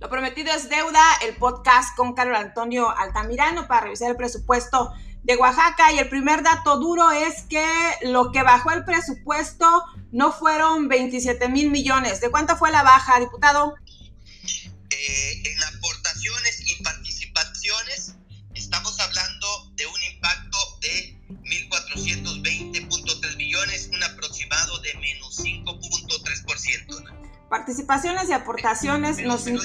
Lo prometido es deuda, el podcast con Carlos Antonio Altamirano para revisar el presupuesto de Oaxaca. Y el primer dato duro es que lo que bajó el presupuesto no fueron 27 mil millones. ¿De cuánto fue la baja, diputado? Eh, en aportaciones y participaciones estamos hablando de un impacto de 1.420.3 millones, un aproximado de menos 5.3%. Participaciones y aportaciones pero, nos... Pero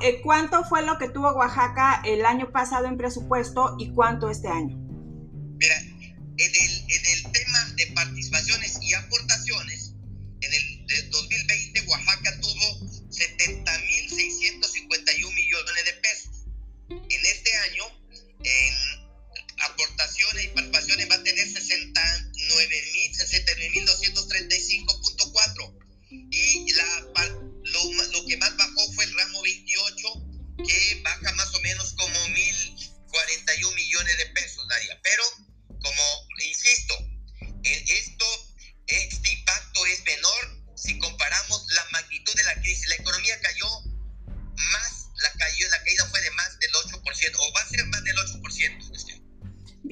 Eh, ¿cuánto fue lo que tuvo Oaxaca el año pasado en presupuesto y cuánto este año?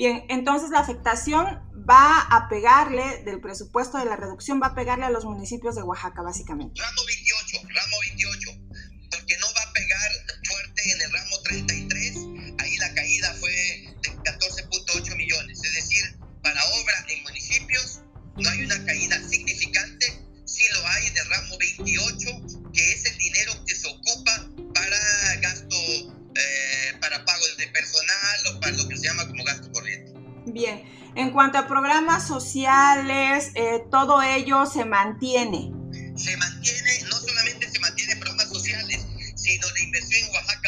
Bien, entonces la afectación va a pegarle del presupuesto de la reducción, va a pegarle a los municipios de Oaxaca, básicamente. Ramo 28, cuanto a programas sociales, eh, todo ello se mantiene. Se mantiene, no solamente se mantiene programas sociales, sino la inversión en Oaxaca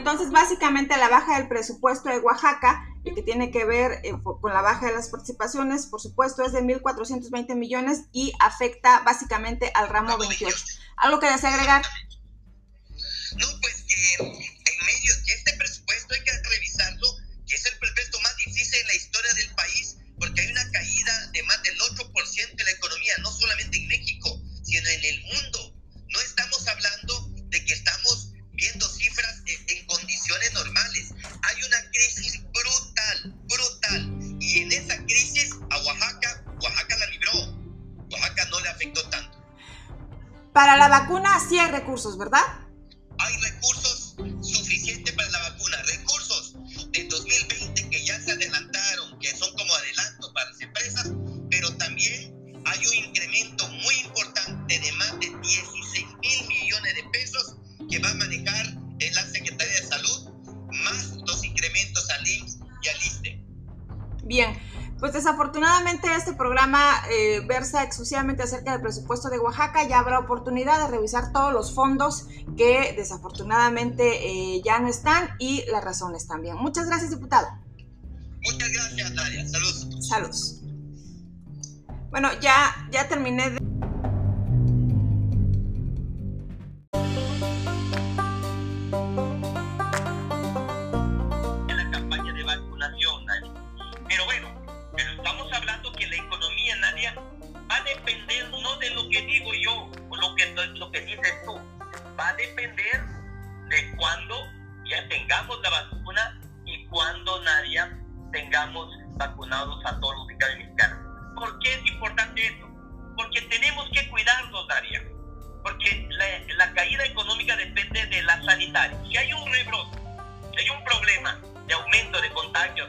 entonces básicamente la baja del presupuesto de Oaxaca, el que tiene que ver eh, con la baja de las participaciones, por supuesto, es de 1.420 millones y afecta básicamente al ramo, ramo 28. 28. ¿Algo que desea agregar? Para la vacuna sí hay recursos, ¿verdad? Hay recursos suficientes para la vacuna. Recursos de 2020 que ya se adelantaron, que son como adelantos para las empresas, pero también hay un incremento muy importante de más de 16 mil millones de pesos que va a manejar la Secretaría pues desafortunadamente este programa eh, versa exclusivamente acerca del presupuesto de Oaxaca. Ya habrá oportunidad de revisar todos los fondos que desafortunadamente eh, ya no están y las razones también. Muchas gracias, diputado. Muchas gracias, Daria. Saludos. Saludos. Bueno, ya, ya terminé de... depender no de lo que digo yo o lo que, lo que dices tú, va a depender de cuando ya tengamos la vacuna y cuando, Nadia, tengamos vacunados a todos los mexicanos. ¿Por qué es importante esto? Porque tenemos que cuidarnos, Nadia. Porque la, caída económica depende de la sanitaria. Si hay un rebrote, si hay un problema de aumento de contagios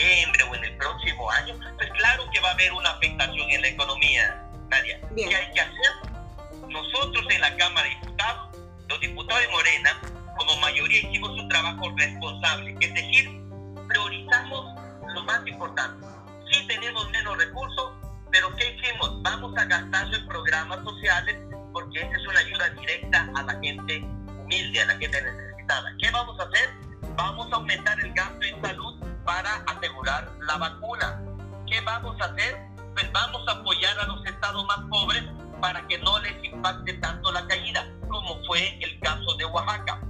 en diciembre o en el próximo año, pues claro que va a haber una afectación en la economía, Nadia. ¿Qué hay que hacer? Nosotros en la Cámara de Diputados, los diputados de Morena, como mayoría hicimos un trabajo responsable, es decir, priorizamos lo más importante. Sí tenemos menos recursos, pero ¿qué hicimos? Vamos a gastarlo en programas sociales porque esa es una ayuda directa a la gente humilde, a la gente necesitada. ¿Qué vamos a hacer? Vamos a aumentar el gasto en salud para asegurar la vacuna. ¿Qué vamos a hacer? Pues vamos a apoyar a los estados más pobres para que no les impacte tanto la caída, como fue el caso de Oaxaca.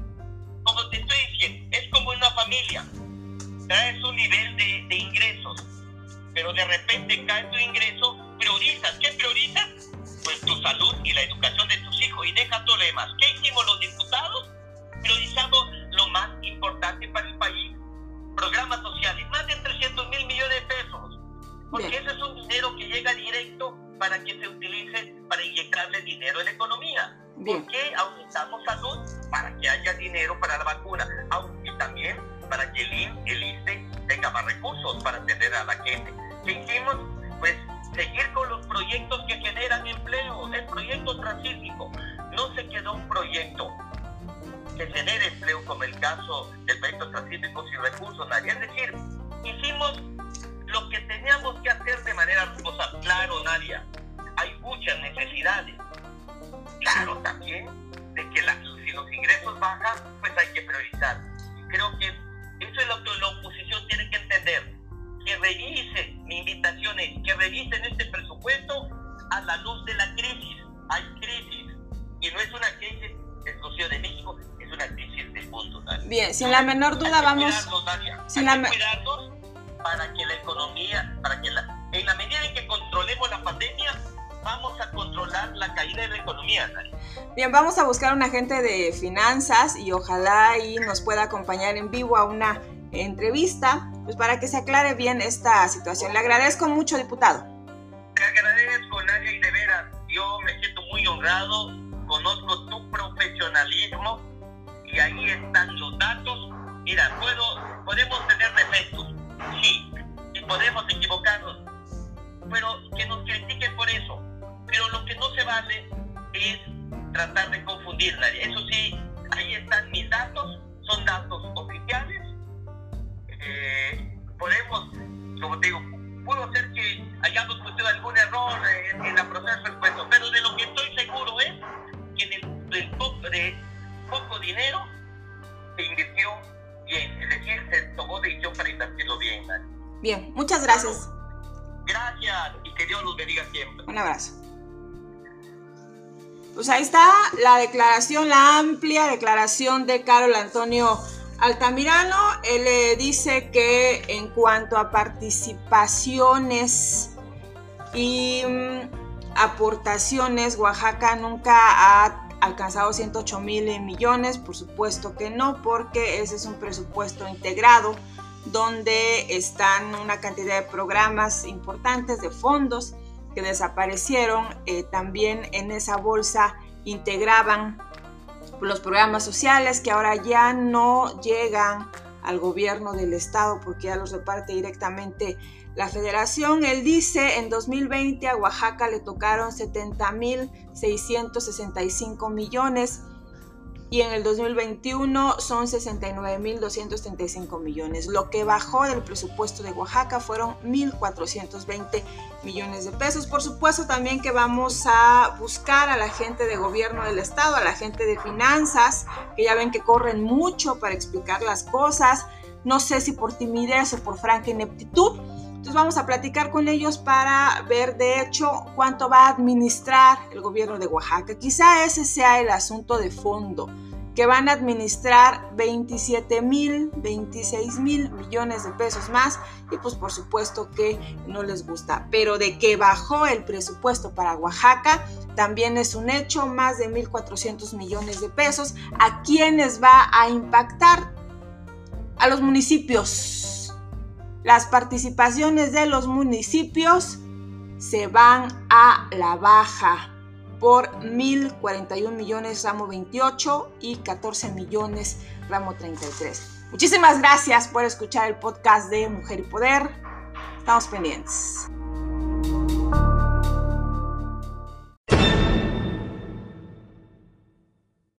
Como te estoy diciendo, es como una familia. Traes un nivel de, de ingresos, pero de repente cae tu ingreso, priorizas. ¿Qué priorizas? Pues tu salud y la educación de tus hijos y deja todo lo demás. ¿Qué hicimos los diputados? Para que se utilice para inyectarle dinero en la economía. ¿Por qué aumentamos salud? Para que haya dinero para la vacuna, aunque también para que el IN, el ISTE tenga más recursos para atender a la gente. ¿Qué hicimos? Pues seguir con los proyectos que generan empleo, el proyecto transísmico. No se quedó un proyecto que genere empleo como el caso del proyecto transísmico sin recursos, nadie. Es decir, hicimos lo que teníamos Claro, también, de que si los ingresos bajan, pues hay que priorizar. Creo que eso es lo que la oposición tiene que entender. Que revise, mi invitación es que revisen este presupuesto a la luz de la crisis. Hay crisis. Y no es una crisis exclusiva de México, es una crisis del mundo. Bien, sin la menor duda vamos... Sin la cuidarnos para que la economía, para que la, en la medida en que controlemos la pandemia, vamos a controlar la caída de la economía. Bien, vamos a buscar un agente de finanzas y ojalá ahí nos pueda acompañar en vivo a una entrevista, pues para que se aclare bien esta situación. Le agradezco mucho, diputado. Te agradezco, Nadia, y de veras, yo me siento muy honrado, conozco tu profesionalismo y ahí están los datos. Mira, puedo, podemos tener defectos, sí, y podemos equivocarnos, pero que nos critiquen por eso. Pero lo que no se vale es tratar de confundir nadie. Eso sí, ahí están mis datos, son datos oficiales. Eh, podemos, como te digo, puedo ser que hayamos cometido algún error en, la proceso del puesto, pero de lo que estoy seguro es que de, poco, de poco dinero se invirtió bien, es decir, se tomó decisión para invertirlo bien. Bien, muchas gracias. gracias y que Dios los bendiga siempre. Un abrazo. Pues ahí está la declaración, la amplia declaración de Carol Antonio Altamirano. Él le dice que en cuanto a participaciones y mm, aportaciones, Oaxaca nunca ha alcanzado 108 mil millones, por supuesto que no, porque ese es un presupuesto integrado donde están una cantidad de programas importantes, de fondos que desaparecieron. Eh, también en esa bolsa integraban los programas sociales que ahora ya no llegan al gobierno del estado porque ya los reparte directamente la federación. Él dice, en 2020 a Oaxaca le tocaron 70.665 millones y en el 2021 son 69.235 millones. Lo que bajó del presupuesto de Oaxaca fueron 1.420 millones de pesos. Por supuesto también que vamos a buscar a la gente de gobierno del estado, a la gente de finanzas, que ya ven que corren mucho para explicar las cosas. No sé si por timidez o por franca ineptitud. Entonces vamos a platicar con ellos para ver de hecho cuánto va a administrar el gobierno de Oaxaca. Quizá ese sea el asunto de fondo, que van a administrar 27 mil, 26 mil millones de pesos más y pues por supuesto que no les gusta. Pero de que bajó el presupuesto para Oaxaca también es un hecho, más de 1.400 millones de pesos. ¿A quiénes va a impactar? a los municipios. Las participaciones de los municipios se van a la baja por 1.041 millones ramo 28 y 14 millones ramo 33. Muchísimas gracias por escuchar el podcast de Mujer y Poder. Estamos pendientes.